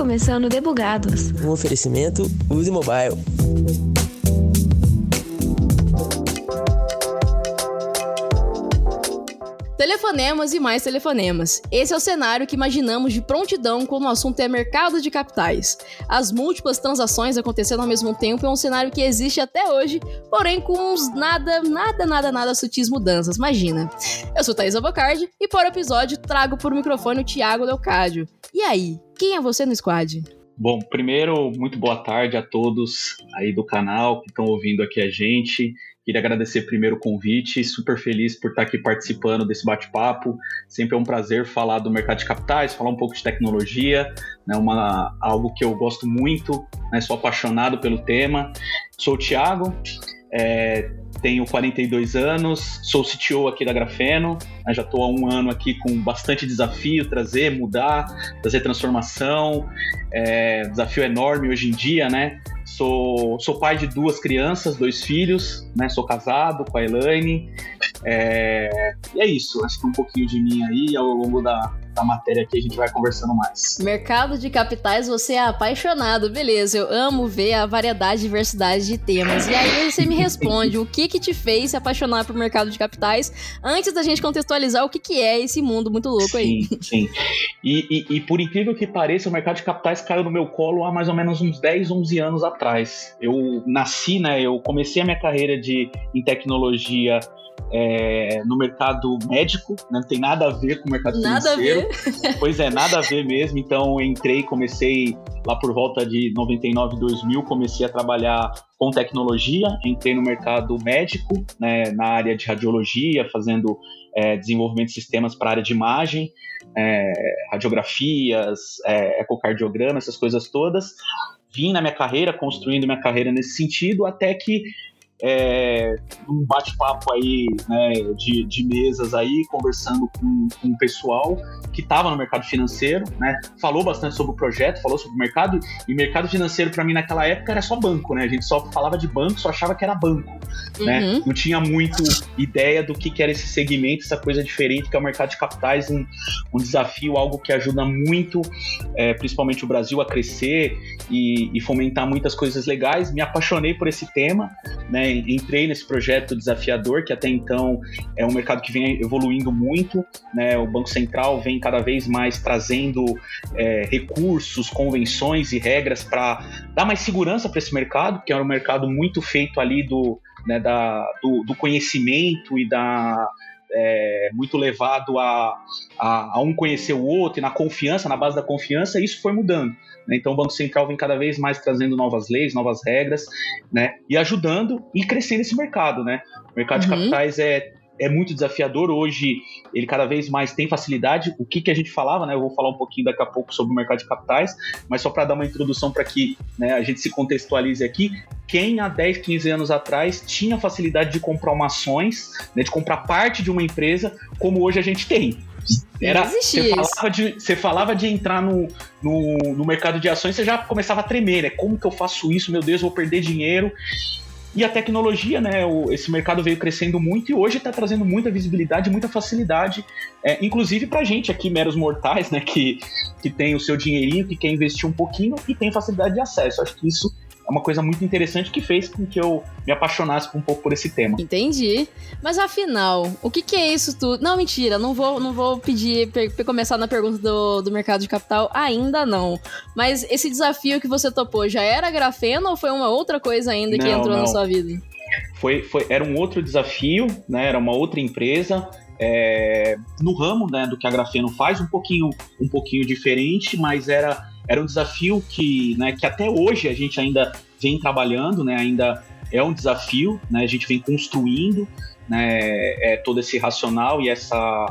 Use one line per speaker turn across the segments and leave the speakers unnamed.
começando Debugados.
Um oferecimento Use Mobile.
Telefonemas e mais telefonemas. Esse é o cenário que imaginamos de prontidão quando o assunto é mercado de capitais. As múltiplas transações acontecendo ao mesmo tempo é um cenário que existe até hoje, porém com uns nada, nada, nada, nada sutis mudanças, imagina. Eu sou Thaís Avocardi e para o episódio trago por microfone o Thiago Leocádio. E aí, quem é você no squad?
Bom, primeiro, muito boa tarde a todos aí do canal que estão ouvindo aqui a gente. Queria agradecer primeiro o convite, super feliz por estar aqui participando desse bate-papo. Sempre é um prazer falar do mercado de capitais, falar um pouco de tecnologia, né, uma, algo que eu gosto muito, né, sou apaixonado pelo tema. Sou o Thiago, é, tenho 42 anos, sou CTO aqui da Grafeno, né, já estou há um ano aqui com bastante desafio, trazer, mudar, trazer transformação, é, desafio enorme hoje em dia, né? Sou, sou pai de duas crianças, dois filhos, né? Sou casado com a Elaine. É, e é isso, acho que um pouquinho de mim aí ao longo da, da matéria que a gente vai conversando mais.
Mercado de capitais, você é apaixonado, beleza? Eu amo ver a variedade e diversidade de temas. E aí você me responde o que que te fez se apaixonar por mercado de capitais antes da gente contextualizar o que que é esse mundo muito louco aí.
Sim, sim. E, e, e por incrível que pareça, o mercado de capitais caiu no meu colo há mais ou menos uns 10, 11 anos atrás. Eu nasci, né? Eu comecei a minha carreira de, em tecnologia é, no mercado médico, né? não tem nada a ver com o mercado
nada
financeiro. Pois é, nada a ver mesmo. Então entrei, comecei lá por volta de 99, 2000, comecei a trabalhar com tecnologia, entrei no mercado médico, né, na área de radiologia, fazendo é, desenvolvimento de sistemas para a área de imagem, é, radiografias, é, ecocardiograma, essas coisas todas. Vim na minha carreira, construindo minha carreira nesse sentido, até que é, um bate-papo aí né, de, de, mesas aí, conversando com, com o pessoal que estava no mercado financeiro, né? Falou bastante sobre o projeto, falou sobre o mercado, e mercado financeiro para mim naquela época era só banco, né? A gente só falava de banco, só achava que era banco, né? uhum. né? Não tinha muito ideia do que, que, era esse segmento, essa coisa diferente que é o mercado de capitais, um, um desafio, algo que ajuda muito, é, principalmente o Brasil, a crescer e, e fomentar muitas coisas legais. Me apaixonei por esse tema, né? Entrei nesse projeto desafiador, que até então é um mercado que vem evoluindo muito, né? O Banco Central vem cada vez mais trazendo é, recursos, convenções e regras para dar mais segurança para esse mercado, que é um mercado muito feito ali do, né, da, do, do conhecimento e da é, muito levado a, a, a, um conhecer o outro e na confiança, na base da confiança, isso foi mudando. Né? Então o Banco Central vem cada vez mais trazendo novas leis, novas regras, né? E ajudando e crescendo esse mercado, né? O mercado uhum. de capitais é é muito desafiador. Hoje, ele cada vez mais tem facilidade. O que, que a gente falava, né? Eu vou falar um pouquinho daqui a pouco sobre o mercado de capitais, mas só para dar uma introdução para que né, a gente se contextualize aqui. Quem há 10, 15 anos atrás tinha facilidade de comprar uma ações, né, de comprar parte de uma empresa, como hoje a gente tem. Era, você, falava de, você falava de entrar no, no, no mercado de ações, você já começava a tremer, né? Como que eu faço isso? Meu Deus, vou perder dinheiro. E a tecnologia, né? O, esse mercado veio crescendo muito e hoje está trazendo muita visibilidade, muita facilidade, é, inclusive para gente aqui, meros mortais, né? Que, que tem o seu dinheirinho, que quer investir um pouquinho e tem facilidade de acesso. Acho que isso uma coisa muito interessante que fez com que eu me apaixonasse um pouco por esse tema.
Entendi. Mas afinal, o que, que é isso tudo? Não, mentira, não vou, não vou pedir para começar na pergunta do, do mercado de capital ainda não. Mas esse desafio que você topou já era grafeno ou foi uma outra coisa ainda que entrou não. na sua vida?
Foi, foi, era um outro desafio, né? Era uma outra empresa. É, no ramo né, do que a Grafeno faz, um pouquinho, um pouquinho diferente, mas era era um desafio que, né, que até hoje a gente ainda vem trabalhando, né, ainda é um desafio, né, a gente vem construindo né, é, todo esse racional e, essa,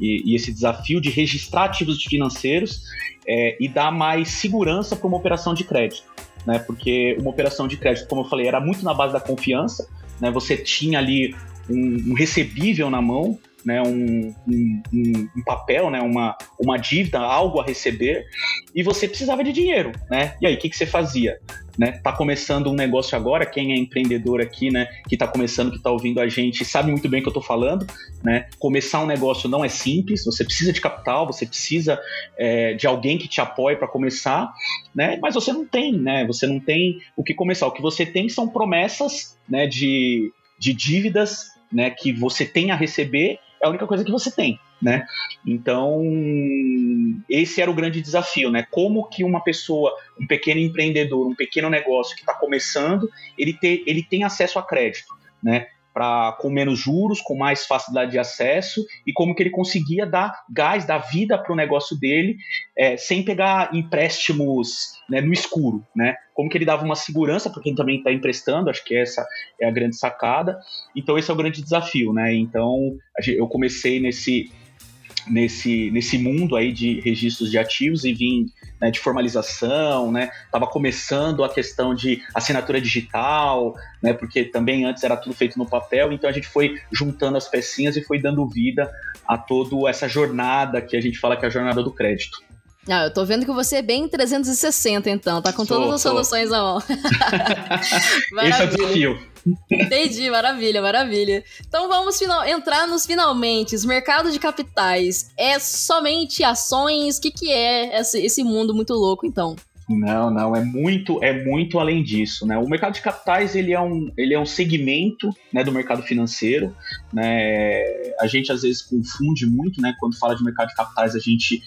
e, e esse desafio de registrar ativos financeiros é, e dar mais segurança para uma operação de crédito. Né, porque uma operação de crédito, como eu falei, era muito na base da confiança, né, você tinha ali um, um recebível na mão, né, um, um, um, papel, né, uma, uma dívida, algo a receber, e você precisava de dinheiro, né? E aí, o que, que você fazia? Né? Tá começando um negócio agora, quem é empreendedor aqui, né, que está começando, que está ouvindo a gente, sabe muito bem o que eu estou falando, né? Começar um negócio não é simples, você precisa de capital, você precisa é, de alguém que te apoie para começar, né? Mas você não tem, né? Você não tem o que começar. O que você tem são promessas, né, de, de dívidas, né, que você tem a receber é a única coisa que você tem, né? Então, esse era o grande desafio, né? Como que uma pessoa, um pequeno empreendedor, um pequeno negócio que está começando, ele, ter, ele tem acesso a crédito, né? Pra, com menos juros, com mais facilidade de acesso e como que ele conseguia dar gás, dar vida para o negócio dele é, sem pegar empréstimos né, no escuro, né? Como que ele dava uma segurança para quem também está emprestando, acho que essa é a grande sacada. Então esse é o grande desafio, né? Então eu comecei nesse nesse, nesse mundo aí de registros de ativos e vim né, de formalização, né? Tava começando a questão de assinatura digital, né? Porque também antes era tudo feito no papel, então a gente foi juntando as pecinhas e foi dando vida a toda essa jornada que a gente fala que é a jornada do crédito.
Ah, eu tô vendo que você é bem 360, então. Tá com sou, todas as sou. soluções à mão.
Esse é o desafio.
Entendi, maravilha, maravilha. Então vamos final, entrar nos finalmente. Mercado de capitais. É somente ações? O que, que é esse, esse mundo muito louco, então?
Não, não, é muito, é muito além disso, né? O mercado de capitais ele é um, ele é um segmento, né, do mercado financeiro, né? A gente às vezes confunde muito, né? Quando fala de mercado de capitais, a gente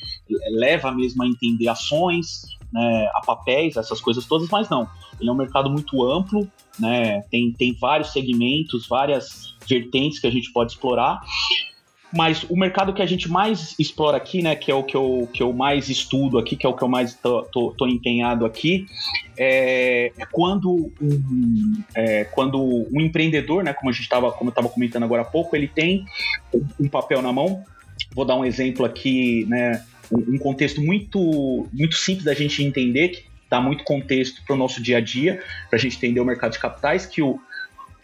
leva mesmo a entender ações, né, a papéis, essas coisas todas, mas não. Ele é um mercado muito amplo, né? Tem, tem vários segmentos, várias vertentes que a gente pode explorar. Mas o mercado que a gente mais explora aqui, né, que é o que eu, que eu mais estudo aqui, que é o que eu mais tô, tô, tô empenhado aqui, é, é quando, um, é, quando um empreendedor, né, como a gente estava, como eu estava comentando agora há pouco, ele tem um papel na mão. Vou dar um exemplo aqui, né, um contexto muito, muito simples da gente entender, que dá muito contexto para o nosso dia a dia, para a gente entender o mercado de capitais, que o,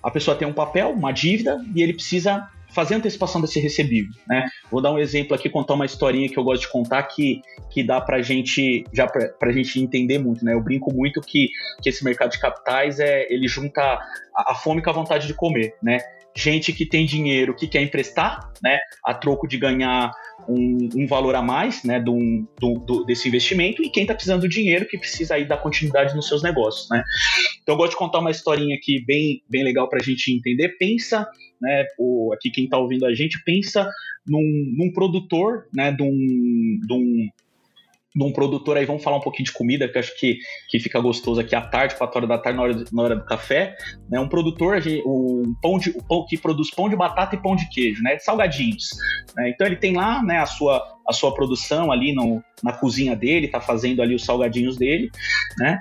a pessoa tem um papel, uma dívida, e ele precisa fazer antecipação desse recebível, né? Vou dar um exemplo aqui, contar uma historinha que eu gosto de contar que, que dá pra gente, já pra gente entender muito, né? Eu brinco muito que, que esse mercado de capitais, é, ele junta a, a fome com a vontade de comer, né? Gente que tem dinheiro que quer emprestar, né? A troco de ganhar um, um valor a mais, né? Do, do, do, desse investimento e quem está precisando do dinheiro que precisa aí dar continuidade nos seus negócios, né? Então eu gosto de contar uma historinha aqui bem, bem legal para a gente entender. Pensa né, o, aqui quem está ouvindo a gente, pensa num, num produtor, né, de um, de um um produtor aí, vamos falar um pouquinho de comida, que acho que, que fica gostoso aqui à tarde, 4 horas da tarde, na hora, na hora do café, né? Um produtor, um pão de, o pão que produz pão de batata e pão de queijo, né? Salgadinhos. Né? Então ele tem lá, né, a sua, a sua produção ali no, na cozinha dele, tá fazendo ali os salgadinhos dele, né?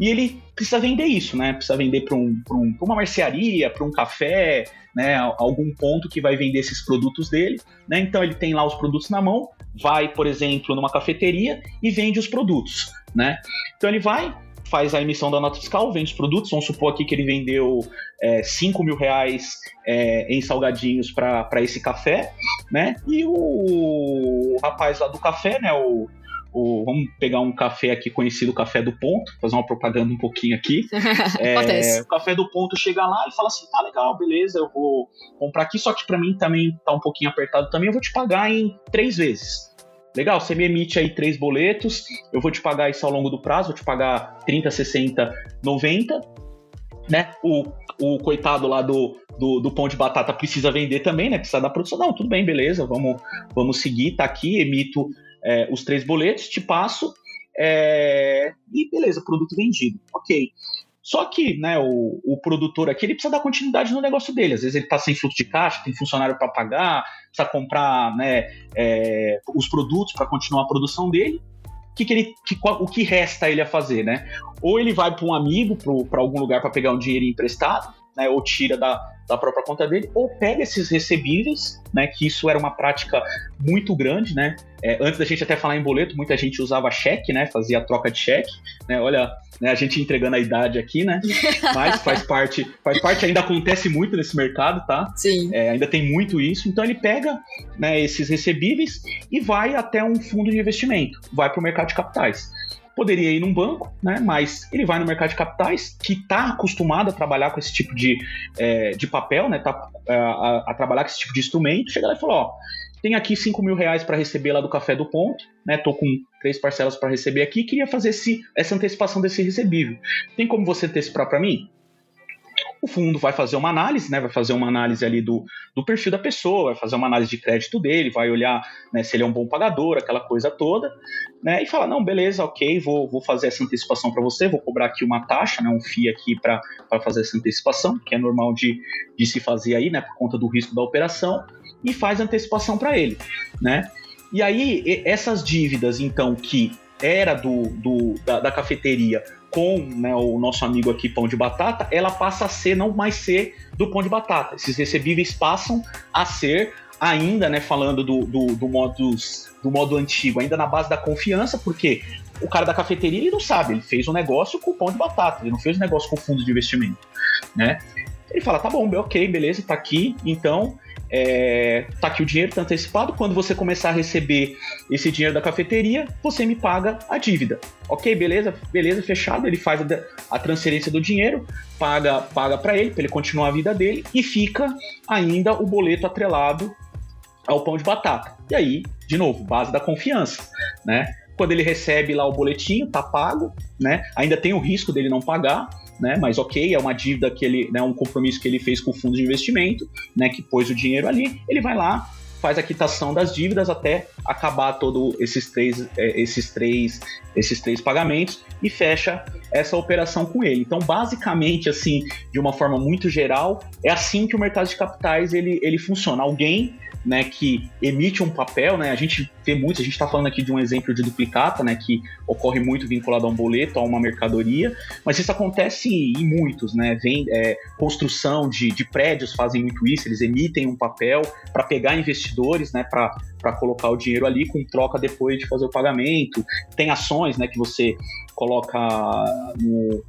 E ele precisa vender isso, né? Precisa vender para um, um, uma mercearia, para um café, né? Algum ponto que vai vender esses produtos dele, né? Então ele tem lá os produtos na mão, vai, por exemplo, numa cafeteria e vende os produtos, né? Então ele vai, faz a emissão da nota fiscal, vende os produtos. Vamos supor aqui que ele vendeu é, 5 mil reais é, em salgadinhos para esse café, né? E o rapaz lá do café, né? O, o, vamos pegar um café aqui conhecido, o Café do Ponto, fazer uma propaganda um pouquinho aqui. é, o Café do Ponto chega lá e fala assim: tá legal, beleza, eu vou comprar aqui, só que para mim também tá um pouquinho apertado também, eu vou te pagar em três vezes. Legal, você me emite aí três boletos, eu vou te pagar isso ao longo do prazo, vou te pagar 30, 60, 90. Né? O, o coitado lá do, do, do, pão de batata precisa vender também, né? Precisa da produção. Não, tudo bem, beleza, vamos, vamos seguir, tá aqui, emito é, os três boletos, te passo é, e beleza, produto vendido. Ok. Só que né, o, o, produtor aqui ele precisa dar continuidade no negócio dele. Às vezes ele está sem fluxo de caixa, tem funcionário para pagar, precisa comprar né, é, os produtos para continuar a produção dele. Que que ele, que, o que resta ele a fazer? Né? Ou ele vai para um amigo, para algum lugar para pegar um dinheiro emprestado, né, ou tira da, da própria conta dele, ou pega esses recebíveis, né, que isso era uma prática muito grande, né, é, antes da gente até falar em boleto, muita gente usava cheque, né, fazia troca de cheque, né, olha, né, a gente entregando a idade aqui, né, mas faz parte, faz parte, ainda acontece muito nesse mercado, tá?
Sim.
É, ainda tem muito isso, então ele pega, né, esses recebíveis e vai até um fundo de investimento, vai para o mercado de capitais poderia ir num banco, né? Mas ele vai no mercado de capitais, que está acostumado a trabalhar com esse tipo de, é, de papel, né? Tá, é, a, a, trabalhar com esse tipo de instrumento. Chega lá e fala, ó, tem aqui 5 mil reais para receber lá do Café do Ponto, né? Tô com três parcelas para receber aqui, queria fazer esse, essa antecipação desse recebível. Tem como você antecipar para mim? O fundo vai fazer uma análise, né, vai fazer uma análise ali do, do perfil da pessoa, vai fazer uma análise de crédito dele, vai olhar né, se ele é um bom pagador, aquela coisa toda, né, e fala, não, beleza, ok, vou, vou fazer essa antecipação para você, vou cobrar aqui uma taxa, né, um FII aqui para fazer essa antecipação, que é normal de, de se fazer aí, né, por conta do risco da operação, e faz antecipação para ele, né. E aí, essas dívidas, então, que era do, do da, da cafeteria com né, o nosso amigo aqui Pão de Batata, ela passa a ser, não mais ser do Pão de Batata. Esses recebíveis passam a ser ainda, né, falando do, do, do, modus, do modo antigo, ainda na base da confiança, porque o cara da cafeteria ele não sabe, ele fez um negócio com o pão de batata, ele não fez um negócio com fundo de investimento, né? Ele fala, tá bom, ok, beleza, tá aqui, então é, tá aqui o dinheiro, tá antecipado. Quando você começar a receber esse dinheiro da cafeteria, você me paga a dívida. Ok, beleza, beleza, fechado. Ele faz a, a transferência do dinheiro, paga paga para ele, para ele continuar a vida dele e fica ainda o boleto atrelado ao pão de batata. E aí, de novo, base da confiança, né? Quando ele recebe lá o boletinho, tá pago, né? Ainda tem o risco dele não pagar, né? Mas ok, é uma dívida que ele, né, um compromisso que ele fez com o fundo de investimento, né, que pôs o dinheiro ali, ele vai lá, faz a quitação das dívidas até acabar todo esses três, é, esses três, esses três pagamentos e fecha essa operação com ele. Então, basicamente, assim, de uma forma muito geral, é assim que o mercado de capitais ele, ele funciona. Alguém né, que emite um papel, né, a gente vê muito, a gente está falando aqui de um exemplo de duplicata, né, que ocorre muito vinculado a um boleto, a uma mercadoria, mas isso acontece em muitos, né, vem é, construção de, de prédios fazem muito isso, eles emitem um papel para pegar investidores, né, para colocar o dinheiro ali com troca depois de fazer o pagamento, tem ações, né, que você coloca no,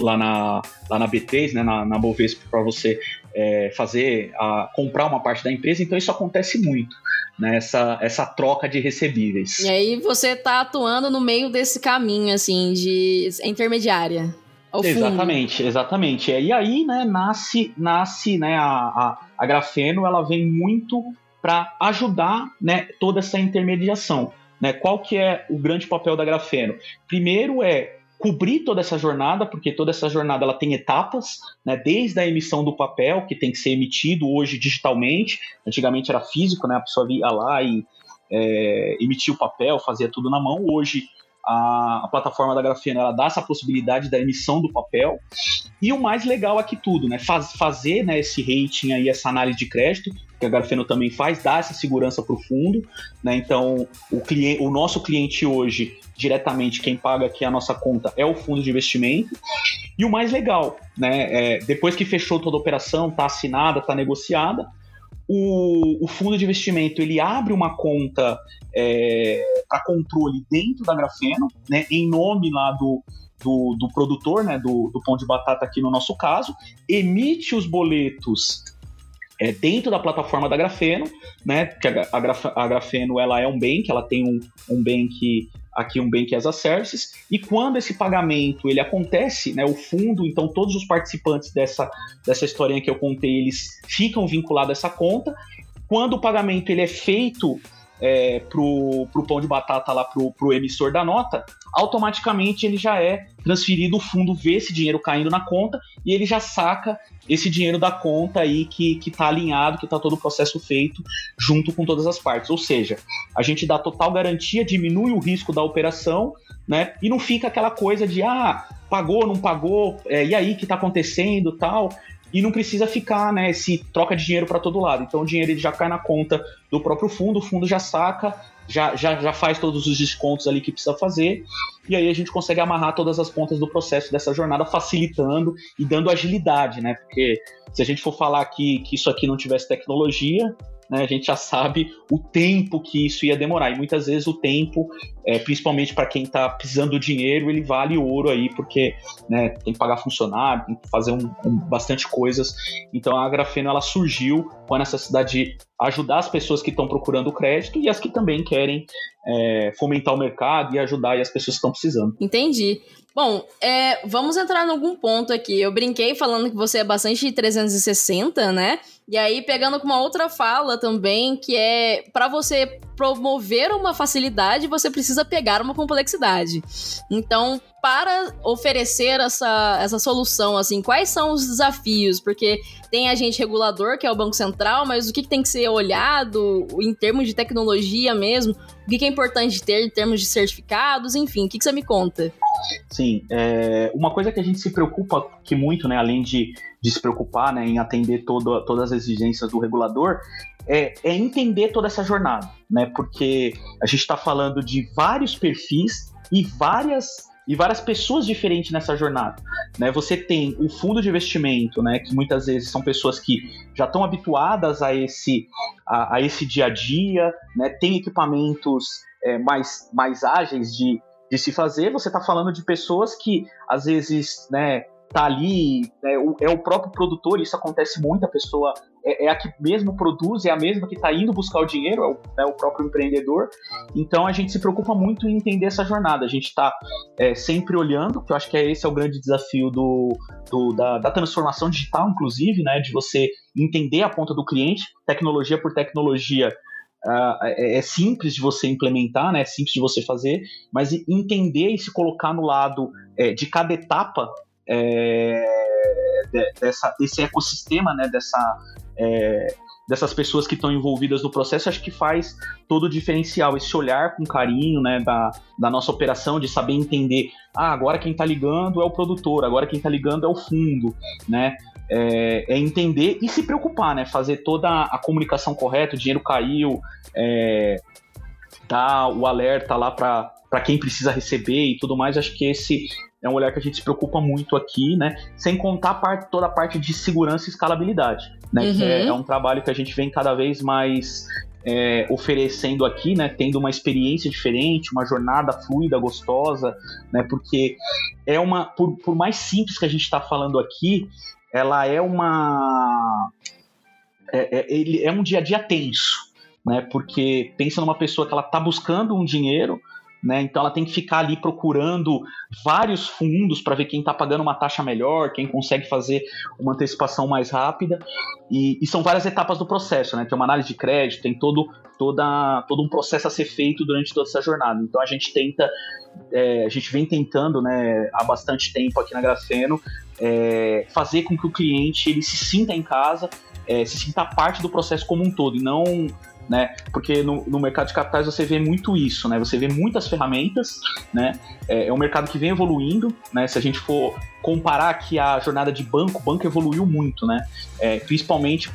lá na, lá na B3, né, na, na Bovespa, para você é, fazer, a, comprar uma parte da empresa, então isso acontece muito, né, essa, essa troca de recebíveis.
E aí você está atuando no meio desse caminho, assim, de intermediária.
Exatamente, exatamente. E aí, né, nasce, nasce né, a, a, a Grafeno, ela vem muito para ajudar né, toda essa intermediação. Né? Qual que é o grande papel da Grafeno? Primeiro é cobrir toda essa jornada, porque toda essa jornada ela tem etapas, né, desde a emissão do papel, que tem que ser emitido hoje digitalmente, antigamente era físico, né, a pessoa ia lá e é, emitia o papel, fazia tudo na mão, hoje a, a, plataforma da Grafeno ela dá essa possibilidade da emissão do papel, e o mais legal aqui tudo, né, faz, fazer né, esse rating aí, essa análise de crédito, que a Grafeno também faz, dá essa segurança para o fundo, né, então o, cliente, o nosso cliente hoje diretamente quem paga aqui a nossa conta é o fundo de investimento. E o mais legal, né, é, depois que fechou toda a operação, está assinada, está negociada, o, o, fundo de investimento ele abre uma conta é, para controle dentro da Grafeno, né, em nome lá do, do, do produtor, né, do, do pão de batata aqui no nosso caso, emite os boletos é, dentro da plataforma da Grafeno, né? Que a, a, Graf, a Grafeno ela é um bank, ela tem um, um bank aqui um Bank as a Services, e quando esse pagamento ele acontece, né, o fundo, então todos os participantes dessa, dessa historinha que eu contei, eles ficam vinculados a essa conta, quando o pagamento ele é feito é, pro, pro pão de batata lá pro, pro emissor da nota, automaticamente ele já é transferido, o fundo vê esse dinheiro caindo na conta e ele já saca esse dinheiro da conta aí que, que tá alinhado, que tá todo o processo feito junto com todas as partes. Ou seja, a gente dá total garantia, diminui o risco da operação, né? E não fica aquela coisa de ah, pagou, não pagou, é, e aí que tá acontecendo tal e não precisa ficar, né, se troca de dinheiro para todo lado. Então o dinheiro ele já cai na conta do próprio fundo, o fundo já saca, já, já, já faz todos os descontos ali que precisa fazer, e aí a gente consegue amarrar todas as pontas do processo dessa jornada, facilitando e dando agilidade, né? Porque se a gente for falar aqui que isso aqui não tivesse tecnologia, né, a gente já sabe o tempo que isso ia demorar. E muitas vezes o tempo, é, principalmente para quem está precisando do dinheiro, ele vale ouro aí, porque né, tem que pagar funcionário, tem que fazer um, um, bastante coisas. Então a Grafeno ela surgiu com a necessidade de ajudar as pessoas que estão procurando crédito e as que também querem é, fomentar o mercado e ajudar as pessoas que estão precisando.
Entendi. Bom, é, vamos entrar em algum ponto aqui. Eu brinquei falando que você é bastante 360, né? E aí, pegando com uma outra fala também, que é para você promover uma facilidade, você precisa pegar uma complexidade. Então, para oferecer essa, essa solução, assim, quais são os desafios? Porque tem agente regulador, que é o Banco Central, mas o que, tem que ser olhado em termos de tecnologia mesmo? O que, é importante ter em termos de certificados? Enfim, o que você me conta?
Sim, é, uma coisa que a gente se preocupa que muito, né, além de, de se preocupar né, em atender todo, todas as exigências do regulador, é, é entender toda essa jornada, né? Porque a gente está falando de vários perfis e várias e várias pessoas diferentes nessa jornada. Né? Você tem o fundo de investimento, né, que muitas vezes são pessoas que já estão habituadas a esse, a, a, esse dia a dia, né? tem equipamentos é, mais, mais ágeis de, de se fazer. Você está falando de pessoas que às vezes né, tá ali, né, é o próprio produtor, isso acontece muito, a pessoa é, é, a que mesmo produz, é a mesma que está indo buscar o dinheiro, é o, é o, próprio empreendedor. Então a gente se preocupa muito em entender essa jornada. A gente está é, sempre olhando, que eu acho que é esse é o grande desafio do, do da, da, transformação digital, inclusive, né, de você entender a ponta do cliente, tecnologia por tecnologia. Uh, é, simples de você implementar, né? É simples de você fazer, mas entender e se colocar no lado é, de cada etapa é, dessa, desse ecossistema, né, dessa, é, dessas pessoas que estão envolvidas no processo, acho que faz todo o diferencial, esse olhar com carinho né, da, da nossa operação, de saber entender, ah, agora quem está ligando é o produtor, agora quem está ligando é o fundo, né? É, é, entender e se preocupar, né? Fazer toda a comunicação correta, o dinheiro caiu, é, dar o alerta lá para quem precisa receber e tudo mais. Acho que esse é um olhar que a gente se preocupa muito aqui, né? Sem contar a parte, toda a parte de segurança e escalabilidade, né? Uhum. Que é, é, um trabalho que a gente vem cada vez mais é, oferecendo aqui, né? Tendo uma experiência diferente, uma jornada fluida, gostosa, né? Porque é uma, por, por mais simples que a gente está falando aqui, ela é uma, é, é, ele é um dia a dia tenso, né? Porque pensa numa pessoa que ela está buscando um dinheiro né? Então ela tem que ficar ali procurando vários fundos para ver quem está pagando uma taxa melhor, quem consegue fazer uma antecipação mais rápida. E, e, são várias etapas do processo, né? Tem uma análise de crédito, tem todo, toda, todo um processo a ser feito durante toda essa jornada. Então a gente tenta, é, a gente vem tentando, né, há bastante tempo aqui na Grafeno, é, fazer com que o cliente ele se sinta em casa, é, se sinta parte do processo como um todo e não né? Porque no, no, mercado de capitais você vê muito isso, né? Você vê muitas ferramentas, né? É, é um mercado que vem evoluindo, né? Se a gente for comparar aqui a jornada de banco, o banco evoluiu muito, né? É, principalmente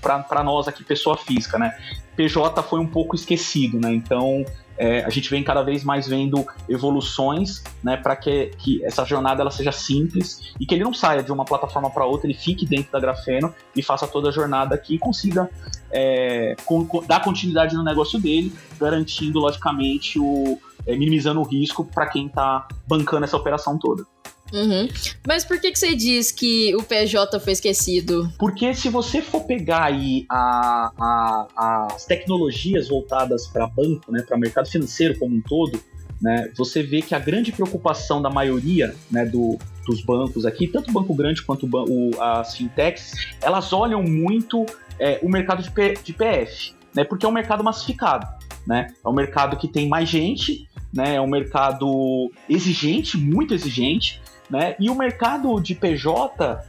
para nós aqui, pessoa física, né? PJ foi um pouco esquecido, né? Então é, a gente vem cada vez mais vendo evoluções, né, para que, que essa jornada ela seja simples e que ele não saia de uma plataforma para outra, ele fique dentro da Grafeno e faça toda a jornada aqui e consiga é, com, com, dar continuidade no negócio dele, garantindo, logicamente, o, é, minimizando o risco para quem está bancando essa operação toda.
Uhum. Mas por que, que você diz que o PJ foi esquecido?
Porque se você for pegar aí a, a, as tecnologias voltadas para banco, né, para mercado financeiro como um todo, né, você vê que a grande preocupação da maioria né, do, dos bancos aqui, tanto o banco grande quanto o, o, as fintechs, elas olham muito é, o mercado de, P, de PF, né, porque é um mercado massificado. Né? É um mercado que tem mais gente, né? é um mercado exigente, muito exigente, né? E o mercado de PJ,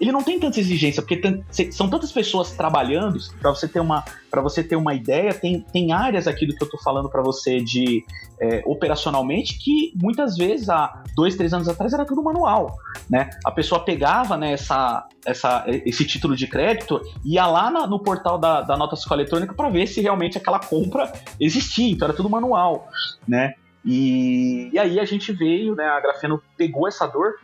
ele não tem tanta exigência, porque são tantas pessoas trabalhando, para você ter uma para você ter uma ideia, tem, tem áreas aqui do que eu tô falando para você de é, operacionalmente que muitas vezes há dois, três anos atrás era tudo manual, né? A pessoa pegava né, essa, essa, esse título de crédito e ia lá na, no portal da, da nota fiscal eletrônica para ver se realmente aquela compra existia, então era tudo manual, né? E, e aí a gente veio, né? A Grafeno pegou essa dor,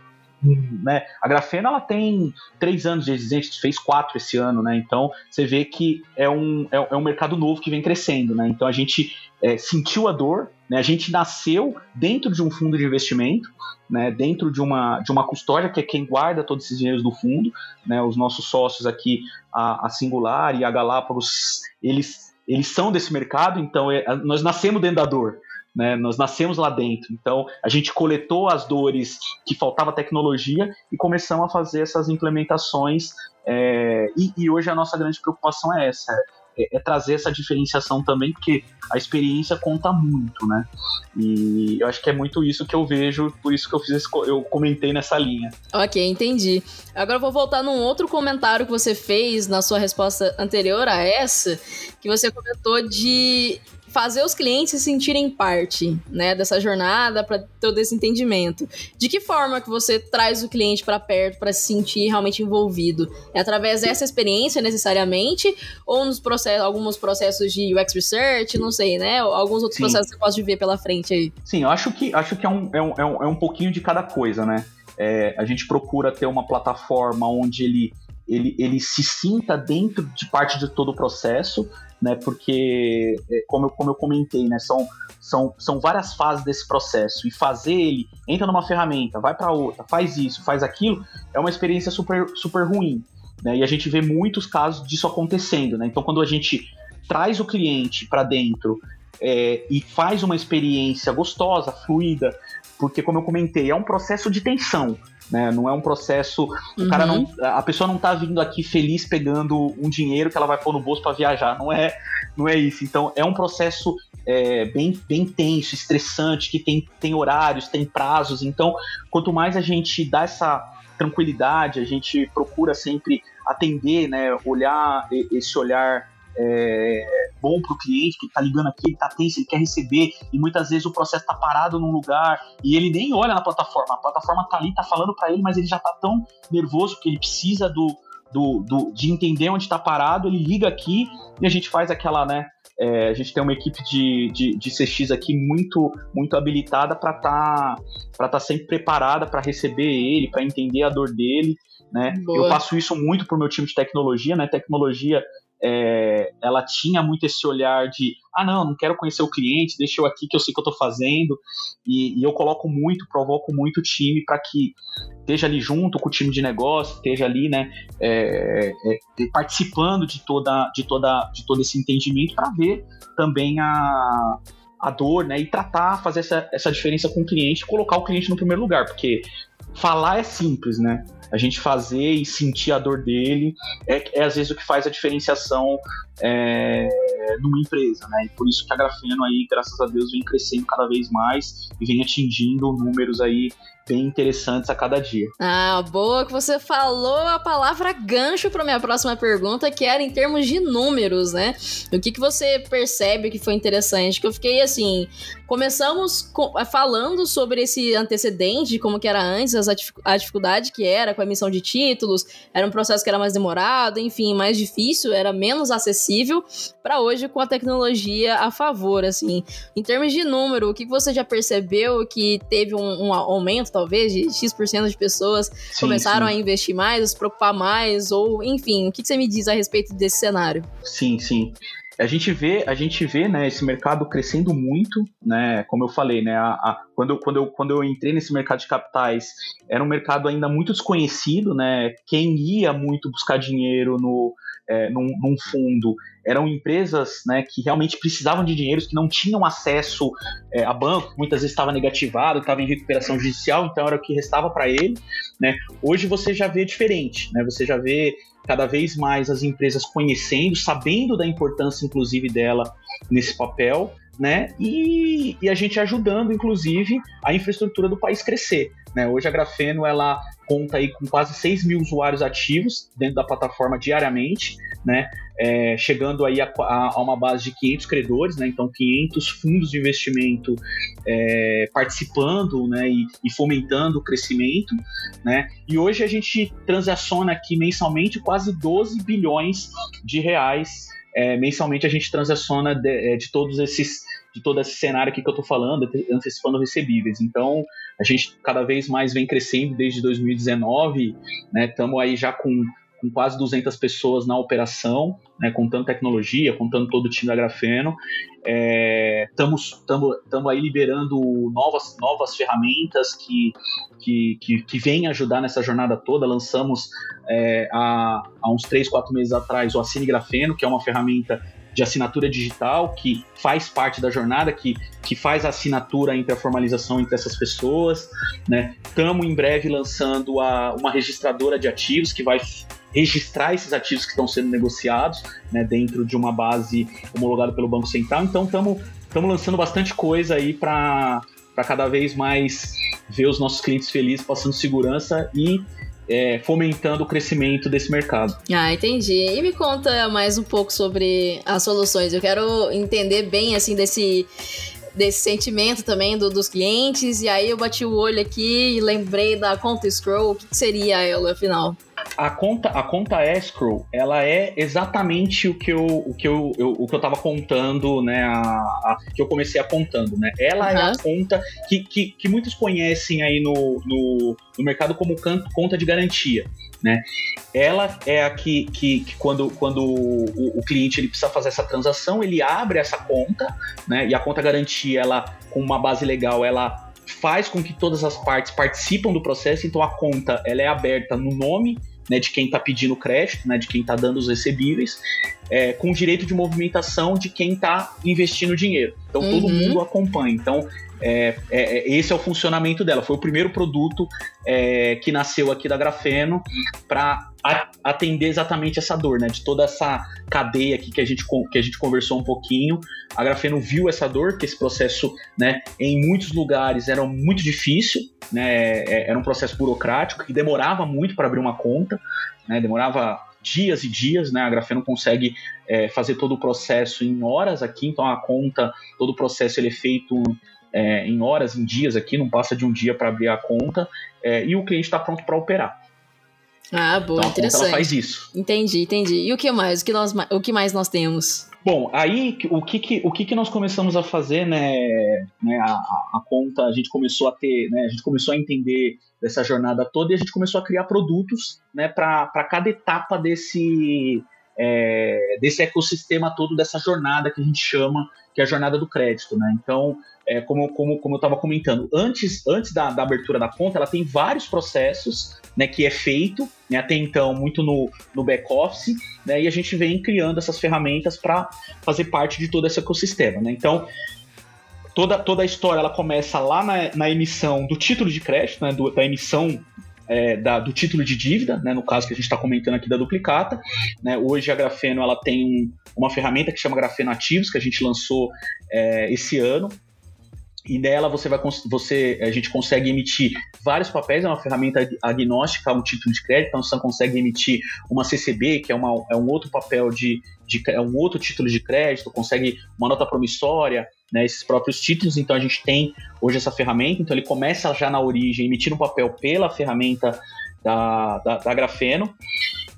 né? A Grafeno ela tem três anos de existência, fez quatro esse ano, né? Então você vê que é um, é, é um mercado novo que vem crescendo, né? Então a gente é, sentiu a dor, né? A gente nasceu dentro de um fundo de investimento, né? Dentro de uma, de uma custódia que é quem guarda todos esses dinheiros do fundo, né? Os nossos sócios aqui, a, a Singular e a Galápagos, eles eles são desse mercado, então é, nós nascemos dentro da dor, né? Nós nascemos lá dentro, então a gente coletou as dores que faltava tecnologia e começamos a fazer essas implementações. É, e, e, hoje a nossa grande preocupação é essa: é, é, trazer essa diferenciação também, porque a experiência conta muito, né? E eu acho que é muito isso que eu vejo, por isso que eu fiz esse, eu comentei nessa linha.
Ok, entendi. Agora eu vou voltar num outro comentário que você fez na sua resposta anterior a essa, que você comentou de fazer os clientes se sentirem parte, né, dessa jornada para todo esse entendimento. De que forma que você traz o cliente para perto para se sentir realmente envolvido? É através dessa experiência necessariamente ou nos processos, alguns processos de UX research, não sei, né? Alguns outros Sim. processos que você pode ver pela frente aí.
Sim, eu acho que acho que é um, é um, é um, é um pouquinho de cada coisa, né? É, a gente procura ter uma plataforma onde ele ele, ele se sinta dentro de parte de todo o processo, né? Porque, é, como eu, como eu comentei, né? São, são, são várias fases desse processo e fazer ele entra numa ferramenta, vai para outra, faz isso, faz aquilo, é uma experiência super, super ruim. Né? E a gente vê muitos casos disso acontecendo. Né? Então, quando a gente traz o cliente para dentro é, e faz uma experiência gostosa, fluida, porque, como eu comentei, é um processo de tensão. Né? Não é um processo. Uhum. O cara não, uhum. a pessoa não tá vindo aqui feliz pegando um dinheiro que ela vai pôr no bolso para viajar. Não é, não é isso. Então é um processo é, bem, bem tenso, estressante, que tem, tem horários, tem prazos. Então, quanto mais a gente dá essa tranquilidade, a gente procura sempre atender, né? Olhar esse olhar é, bom para o cliente, que está ligando aqui, ele está tenso, ele quer receber, e muitas vezes o processo está parado num lugar e ele nem olha na plataforma. A plataforma está ali, está falando para ele, mas ele já está tão nervoso porque ele precisa do, do, do de entender onde está parado. Ele liga aqui e a gente faz aquela, né? É, a gente tem uma equipe de, de, de CX aqui muito muito habilitada para estar tá, para tá sempre preparada para receber ele, para entender a dor dele. Né? Eu passo isso muito para o meu time de tecnologia, né? Tecnologia é, ela tinha muito esse olhar de ah não, não quero conhecer o cliente, deixa eu aqui que eu sei o que eu estou fazendo. E, e, eu coloco muito, provoco muito o time para que esteja ali junto com o time de negócio, esteja ali, né, é, é, participando de toda, de toda, de todo esse entendimento para ver também a, a dor, né, e tratar, fazer essa, essa diferença com o cliente, colocar o cliente no primeiro lugar, porque falar é simples, né? A gente fazer e sentir a dor dele é, é às vezes o que faz a diferenciação é, numa empresa, né? E por isso que a Grafeno aí, graças a Deus, vem crescendo cada vez mais e vem atingindo números aí bem interessantes a cada dia.
Ah, boa que você falou a palavra gancho para minha próxima pergunta, que era em termos de números, né? O que, que você percebe que foi interessante? Que eu fiquei assim, começamos falando sobre esse antecedente, de como que era antes, a dificuldade que era com a emissão de títulos, era um processo que era mais demorado, enfim, mais difícil, era menos acessível, para hoje com a tecnologia a favor, assim. Em termos de número, o que, você já percebeu que teve um, um aumento, talvez, de X% de pessoas sim, começaram sim. a investir mais, a se preocupar mais, ou enfim, o que você me diz a respeito desse cenário?
Sim, sim a gente vê, a gente vê, né, esse mercado crescendo muito, né, como eu falei, né, a, a, quando, eu, quando, eu, quando eu entrei nesse mercado de capitais, era um mercado ainda muito desconhecido, né, quem ia muito buscar dinheiro no, é, num, num, fundo eram empresas né, que realmente precisavam de dinheiro, que não tinham acesso é, a banco, muitas vezes estava negativado, estava em recuperação judicial, então era o que restava para ele. Né? Hoje você já vê diferente, né? você já vê cada vez mais as empresas conhecendo, sabendo da importância, inclusive, dela nesse papel. Né? E, e, a gente ajudando, inclusive, a infraestrutura do país crescer. Né? Hoje a Grafeno ela conta aí com quase 6 mil usuários ativos dentro da plataforma diariamente, né? É, chegando aí a, a, a, uma base de 500 credores, né? Então 500 fundos de investimento é, participando, né? E, e, fomentando o crescimento, né? E hoje a gente transaciona aqui mensalmente quase 12 bilhões de reais. É, mensalmente a gente transaciona de, é, de todos esses de todo esse cenário aqui que eu estou falando, antecipando recebíveis. Então, a gente cada vez mais vem crescendo desde 2019, né? Estamos aí já com, com quase 200 pessoas na operação, né? Contando tecnologia, contando todo o time da Grafeno. Estamos é, aí liberando novas, novas ferramentas que, que, que, que vêm ajudar nessa jornada toda. Lançamos é, há, há uns 3, 4 meses atrás o Assine Grafeno, que é uma ferramenta de assinatura digital que faz parte da jornada, que, que faz a assinatura entre a formalização entre essas pessoas. Né? Estamos em breve lançando a, uma registradora de ativos que vai registrar esses ativos que estão sendo negociados né, dentro de uma base homologada pelo Banco Central. Então estamos lançando bastante coisa aí para cada vez mais ver os nossos clientes felizes, passando segurança e é, fomentando o crescimento desse mercado.
Ah, entendi. E me conta mais um pouco sobre as soluções. Eu quero entender bem assim desse desse sentimento também do, dos clientes. E aí eu bati o olho aqui e lembrei da conta Scroll. O que seria ela, afinal?
A conta, a conta escrow, ela é exatamente o que eu, o que eu, eu o que eu tava contando, né, a, a, que eu comecei apontando, né? Ela uhum. é a conta que, que, que muitos conhecem aí no, no, no mercado como conta de garantia, né? Ela é a que, que, que quando, quando o, o, cliente ele precisa fazer essa transação, ele abre essa conta, né? E a conta garantia, ela com uma base legal, ela faz com que todas as partes participam do processo, então a conta ela é aberta no nome né, de quem está pedindo crédito, né, de quem está dando os recebíveis, é, com direito de movimentação de quem está investindo dinheiro. Então uhum. todo mundo acompanha. Então é, é, é, esse é o funcionamento dela. Foi o primeiro produto é, que nasceu aqui da Grafeno para atender exatamente essa dor, né? De toda essa cadeia aqui que a gente, que a gente conversou um pouquinho. A Grafeno viu essa dor, que esse processo, né, em muitos lugares era muito difícil, né? É, era um processo burocrático que demorava muito para abrir uma conta, né? Demorava dias e dias, né? A Grafeno consegue é, fazer todo o processo em horas aqui, então a conta, todo o processo ele é feito é, em horas, em dias aqui, não passa de um dia para abrir a conta, é, e o cliente está pronto para operar.
Ah, boa, então, interessante.
ela faz isso.
Entendi, entendi. E o que mais? O que, nós, o que mais nós temos?
Bom, aí o que, que, o que, que nós começamos a fazer, né, né a, a, conta, a gente começou a ter, né, a gente começou a entender dessa jornada toda e a gente começou a criar produtos, né, para cada etapa desse, é, desse ecossistema todo, dessa jornada que a gente chama, que é a jornada do crédito, né, então é, como, como, como eu estava comentando, antes, antes da, da, abertura da conta, ela tem vários processos né, que é feito, né, até então, muito no, no back-office, né, e a gente vem criando essas ferramentas para fazer parte de todo esse ecossistema. Né? Então, toda, toda a história ela começa lá na, na emissão do título de crédito, né, do, da emissão é, da, do título de dívida, né, no caso que a gente está comentando aqui da duplicata. Né, hoje a Grafeno ela tem uma ferramenta que chama Grafeno Ativos, que a gente lançou é, esse ano, e nela você vai você a gente consegue emitir vários papéis, é uma ferramenta agnóstica um título de crédito, então você consegue emitir uma CCB, que é, uma, é um outro papel de, de é um outro título de crédito, consegue uma nota promissória, né, esses próprios títulos, então a gente tem hoje essa ferramenta, então ele começa já na origem emitir um papel pela ferramenta da, da, da Grafeno.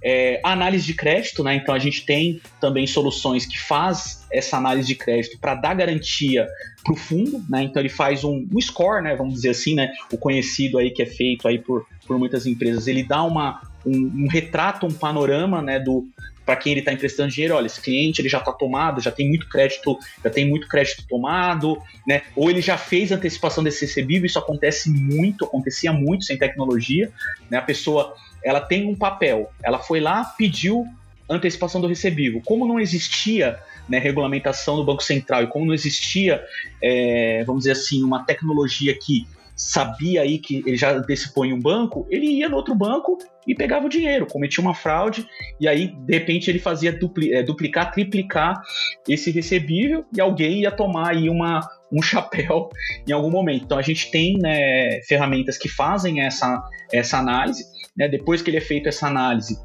É, análise de crédito, né? Então a gente tem também soluções que faz essa análise de crédito para dar garantia para o fundo, né? Então ele faz um, um, score, né? Vamos dizer assim, né? O conhecido aí que é feito aí por, por muitas empresas, ele dá uma, um, um retrato, um panorama, né? Do para quem ele está emprestando dinheiro, olha, esse cliente ele já está tomado, já tem muito crédito, já tem muito crédito tomado, né? Ou ele já fez antecipação desse recebível, isso acontece muito, acontecia muito sem tecnologia, né? A pessoa ela tem um papel, ela foi lá, pediu antecipação do recebível. Como não existia né, regulamentação do Banco Central e como não existia, é, vamos dizer assim, uma tecnologia que sabia aí que ele já antecipou em um banco, ele ia no outro banco e pegava o dinheiro, cometia uma fraude, e aí, de repente, ele fazia dupli, é, duplicar, triplicar esse recebível, e alguém ia tomar aí uma, um chapéu em algum momento. Então a gente tem né, ferramentas que fazem essa, essa análise. Né, depois que ele é feito essa análise,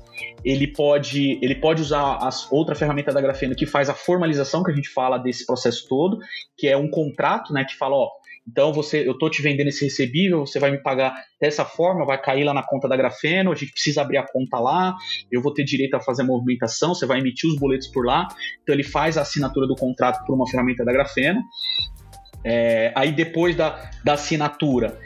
ele pode, ele pode usar as, outra ferramenta da Grafeno que faz a formalização que a gente fala desse processo todo, que é um contrato, né, que fala, ó, então você, eu estou te vendendo esse recebível, você vai me pagar dessa forma, vai cair lá na conta da Grafeno, a gente precisa abrir a conta lá, eu vou ter direito a fazer a movimentação, você vai emitir os boletos por lá. Então ele faz a assinatura do contrato por uma ferramenta da Grafeno. É, aí depois da, da assinatura,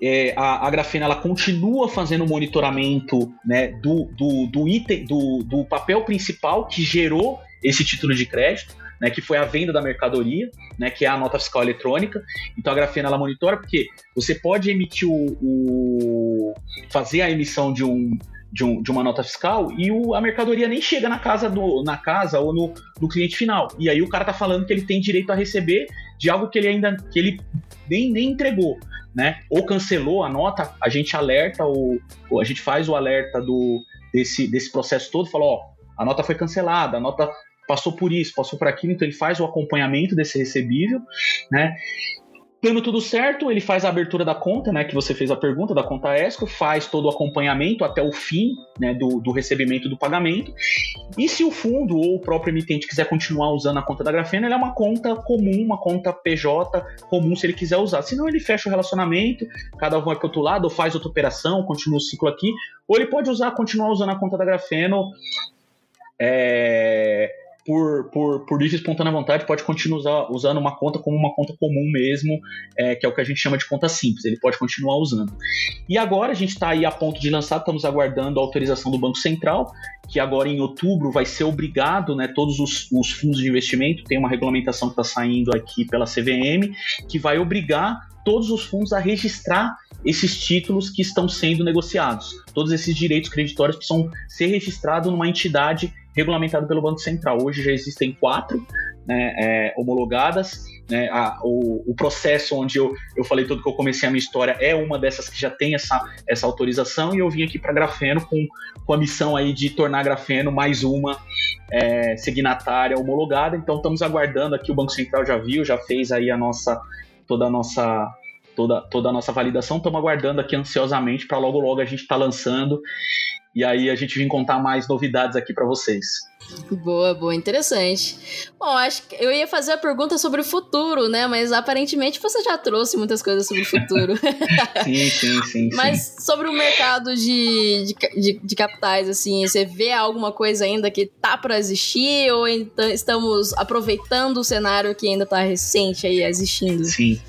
é, a, a ela continua fazendo o monitoramento né, do, do, do item, do, do papel principal que gerou esse título de crédito né, que foi a venda da mercadoria, né, que é a nota fiscal eletrônica. Então a Grafena ela monitora porque você pode emitir o, o fazer a emissão de um de, um, de, uma nota fiscal e o, a mercadoria nem chega na casa do na casa ou no, no cliente final. E aí o cara tá falando que ele tem direito a receber de algo que ele ainda que ele nem, nem entregou. Né? Ou cancelou a nota, a gente alerta o, a gente faz o alerta do desse, desse processo todo, fala, ó, a nota foi cancelada, a nota passou por isso, passou por aquilo, então ele faz o acompanhamento desse recebível, né? Tendo tudo certo, ele faz a abertura da conta, né? Que você fez a pergunta da conta ESCO, faz todo o acompanhamento até o fim né, do, do recebimento do pagamento. E se o fundo ou o próprio emitente quiser continuar usando a conta da Grafena, ela é uma conta comum, uma conta PJ comum se ele quiser usar. Senão ele fecha o relacionamento, cada um vai para outro lado, ou faz outra operação, continua o ciclo aqui, ou ele pode usar, continuar usando a conta da Grafeno. É por, por, por livre e espontânea vontade, pode continuar usando uma conta como uma conta comum mesmo, é, que é o que a gente chama de conta simples. Ele pode continuar usando. E agora a gente está aí a ponto de lançar, estamos aguardando a autorização do Banco Central, que agora em outubro vai ser obrigado, né, todos os, os fundos de investimento, tem uma regulamentação que está saindo aqui pela CVM, que vai obrigar todos os fundos a registrar esses títulos que estão sendo negociados. Todos esses direitos creditórios precisam ser registrados numa entidade regulamentado pelo Banco Central. Hoje já existem quatro né, é, homologadas. Né, a, o, o, processo onde eu, eu falei tudo que eu comecei a minha história é uma dessas que já tem essa, essa autorização e eu vim aqui para Grafeno com, com a missão aí de tornar Grafeno mais uma é, signatária homologada. Então estamos aguardando aqui, o Banco Central já viu, já fez aí a nossa toda a nossa toda, toda a nossa validação. Estamos aguardando aqui ansiosamente para logo logo a gente estar tá lançando e aí a gente vir contar mais novidades aqui para vocês.
Boa, boa, interessante. Bom, acho que eu ia fazer a pergunta sobre o futuro, né? Mas aparentemente você já trouxe muitas coisas sobre o futuro.
sim, sim, sim.
Mas sim. sobre o mercado de, de, de, de, capitais, assim, você vê alguma coisa ainda que tá para existir ou então estamos aproveitando o cenário que ainda tá recente aí existindo?
Sim.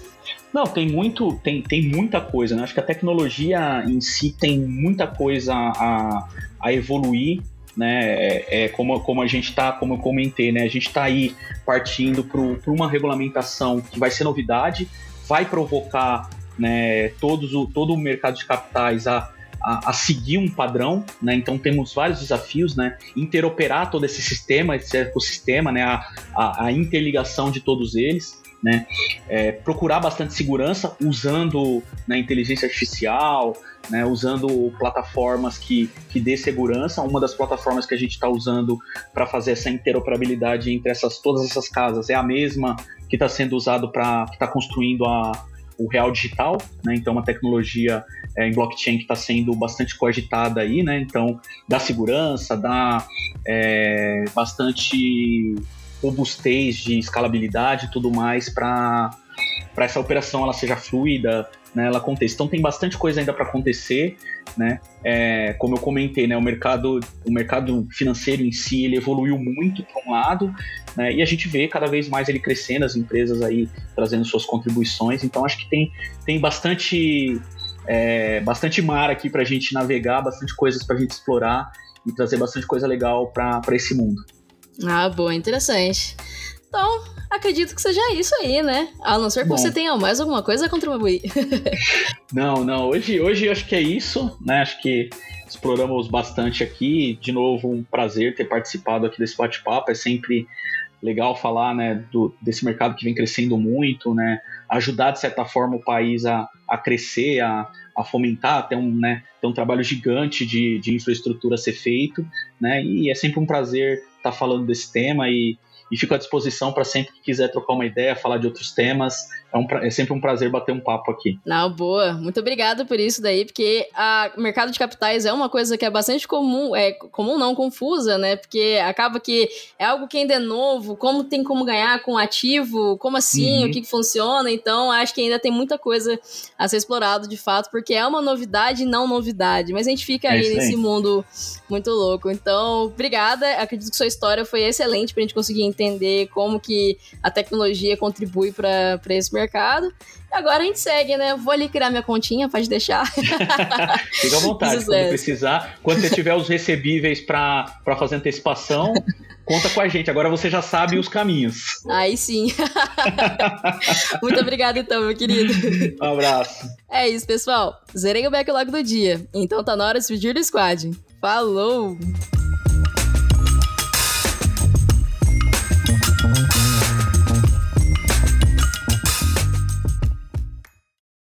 Não, tem muito, tem, tem muita coisa, né? Acho que a tecnologia em si tem muita coisa a, a evoluir, né? É, é como, como a gente está, como eu comentei, né? A gente está aí partindo para uma regulamentação que vai ser novidade, vai provocar né, todos o, todo o mercado de capitais a, a, a, seguir um padrão, né? Então temos vários desafios, né? Interoperar todo esse sistema, esse ecossistema, né? A, a, a interligação de todos eles né? É, procurar bastante segurança usando né, inteligência artificial, né, usando plataformas que, que dê segurança. Uma das plataformas que a gente está usando para fazer essa interoperabilidade entre essas, todas essas casas é a mesma que está sendo usado para que está construindo a, o real digital, né? Então, uma tecnologia é, em blockchain que está sendo bastante coagitada aí, né? Então, dá segurança, dá é, bastante robustez de escalabilidade e tudo mais para essa operação ela seja fluida, né, ela aconteça. Então tem bastante coisa ainda para acontecer, né? É, como eu comentei, né, o mercado o mercado financeiro em si ele evoluiu muito para um lado, né, e a gente vê cada vez mais ele crescendo, as empresas aí trazendo suas contribuições. Então acho que tem tem bastante é, bastante mar aqui para a gente navegar, bastante coisas para a gente explorar e trazer bastante coisa legal para esse mundo.
Ah, boa, interessante. Então, acredito que seja isso aí, né? A não ser que Bom. você tenha mais alguma coisa a contribuir.
não, não. Hoje, hoje acho que é isso, né? Acho que exploramos bastante aqui. De novo, um prazer ter participado aqui desse bate-papo. É sempre legal falar, né, do, desse mercado que vem crescendo muito, né? Ajudar, de certa forma, o país a, a crescer, a, a fomentar, tem um, né, tem um trabalho gigante de, de infraestrutura a ser feito, né? E é sempre um prazer tá falando desse tema e, e fico à disposição para sempre que quiser trocar uma ideia, falar de outros temas. É, um, é, sempre um prazer bater um papo aqui.
Não, boa. Muito obrigado por isso daí, porque o mercado de capitais é uma coisa que é bastante comum, é comum não, confusa, né? Porque acaba que é algo que ainda é novo, como tem como ganhar com ativo, como assim, uhum. o que, que funciona. Então, acho que ainda tem muita coisa a ser explorado de fato, porque é uma novidade e não novidade. Mas a gente fica é aí nesse mundo muito louco. Então, obrigada. Acredito que sua história foi excelente para a gente conseguir entender como que a tecnologia contribui para esse mercado. E agora a gente segue, né? Vou ali criar minha continha, pode deixar.
Fica à vontade, quando precisar. Quando você tiver os recebíveis para fazer antecipação, conta com a gente. Agora você já sabe os caminhos.
Aí sim. Muito obrigada, então, meu querido.
Um abraço.
É isso, pessoal. Zerei o backlog do dia. Então tá na hora de pedir do squad. Falou!